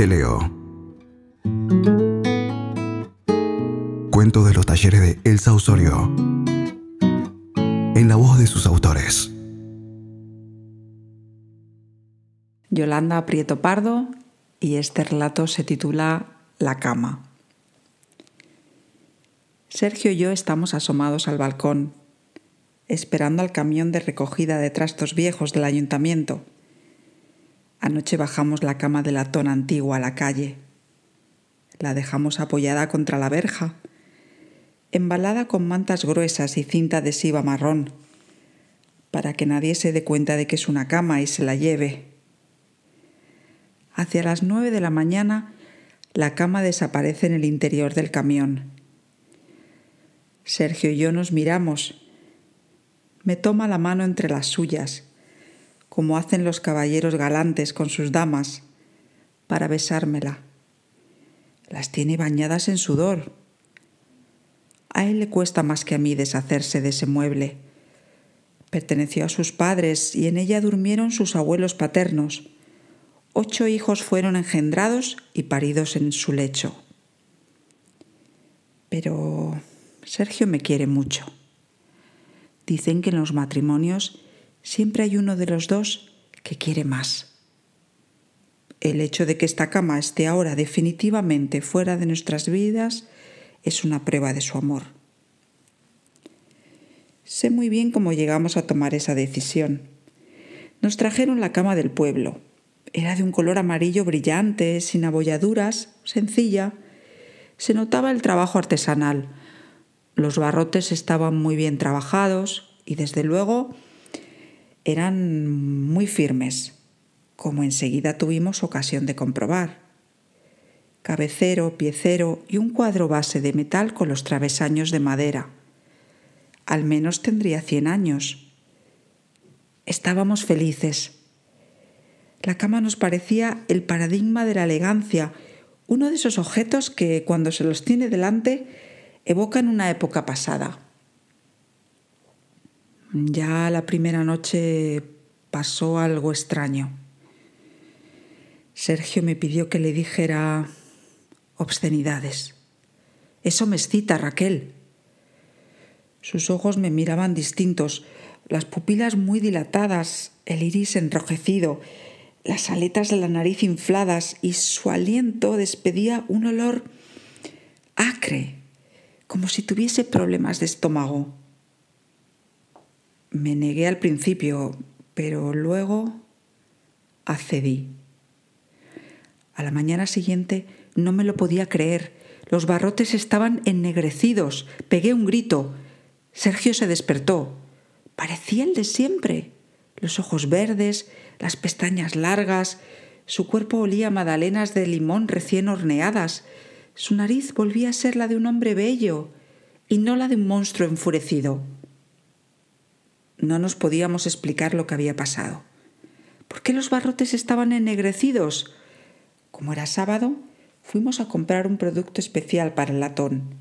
Te leo. Cuento de los talleres de Elsa Osorio. En la voz de sus autores. Yolanda Prieto Pardo y este relato se titula La cama. Sergio y yo estamos asomados al balcón, esperando al camión de recogida de trastos viejos del ayuntamiento. Anoche bajamos la cama de latón antiguo a la calle. La dejamos apoyada contra la verja, embalada con mantas gruesas y cinta adhesiva marrón, para que nadie se dé cuenta de que es una cama y se la lleve. Hacia las nueve de la mañana, la cama desaparece en el interior del camión. Sergio y yo nos miramos. Me toma la mano entre las suyas como hacen los caballeros galantes con sus damas, para besármela. Las tiene bañadas en sudor. A él le cuesta más que a mí deshacerse de ese mueble. Perteneció a sus padres y en ella durmieron sus abuelos paternos. Ocho hijos fueron engendrados y paridos en su lecho. Pero Sergio me quiere mucho. Dicen que en los matrimonios siempre hay uno de los dos que quiere más. El hecho de que esta cama esté ahora definitivamente fuera de nuestras vidas es una prueba de su amor. Sé muy bien cómo llegamos a tomar esa decisión. Nos trajeron la cama del pueblo. Era de un color amarillo brillante, sin abolladuras, sencilla. Se notaba el trabajo artesanal. Los barrotes estaban muy bien trabajados y desde luego eran muy firmes, como enseguida tuvimos ocasión de comprobar. Cabecero, piecero y un cuadro base de metal con los travesaños de madera. Al menos tendría cien años. Estábamos felices. La cama nos parecía el paradigma de la elegancia, uno de esos objetos que, cuando se los tiene delante, evocan una época pasada. Ya la primera noche pasó algo extraño. Sergio me pidió que le dijera obscenidades. Eso me excita, Raquel. Sus ojos me miraban distintos, las pupilas muy dilatadas, el iris enrojecido, las aletas de la nariz infladas y su aliento despedía un olor acre, como si tuviese problemas de estómago. Me negué al principio, pero luego accedí. A la mañana siguiente no me lo podía creer. Los barrotes estaban ennegrecidos. Pegué un grito. Sergio se despertó. Parecía el de siempre. Los ojos verdes, las pestañas largas, su cuerpo olía a magdalenas de limón recién horneadas. Su nariz volvía a ser la de un hombre bello y no la de un monstruo enfurecido. No nos podíamos explicar lo que había pasado. ¿Por qué los barrotes estaban ennegrecidos? Como era sábado, fuimos a comprar un producto especial para el latón.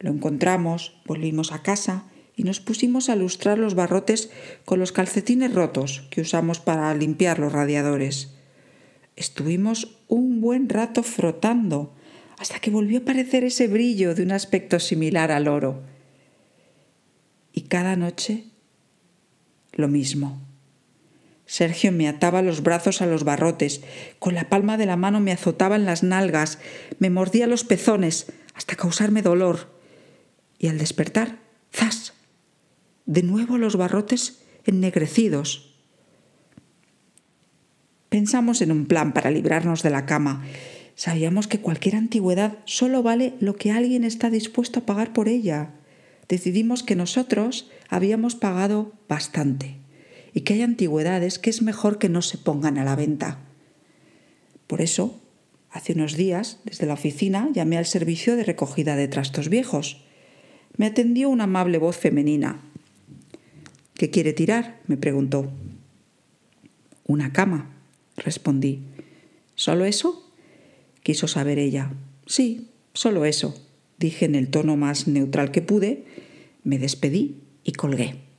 Lo encontramos, volvimos a casa y nos pusimos a lustrar los barrotes con los calcetines rotos que usamos para limpiar los radiadores. Estuvimos un buen rato frotando hasta que volvió a aparecer ese brillo de un aspecto similar al oro. Y cada noche lo mismo. Sergio me ataba los brazos a los barrotes, con la palma de la mano me azotaba en las nalgas, me mordía los pezones hasta causarme dolor. Y al despertar, ¡zas! De nuevo los barrotes ennegrecidos. Pensamos en un plan para librarnos de la cama. Sabíamos que cualquier antigüedad solo vale lo que alguien está dispuesto a pagar por ella decidimos que nosotros habíamos pagado bastante y que hay antigüedades que es mejor que no se pongan a la venta. Por eso, hace unos días, desde la oficina, llamé al servicio de recogida de trastos viejos. Me atendió una amable voz femenina. ¿Qué quiere tirar? me preguntó. Una cama, respondí. ¿Solo eso? quiso saber ella. Sí, solo eso dije en el tono más neutral que pude, me despedí y colgué.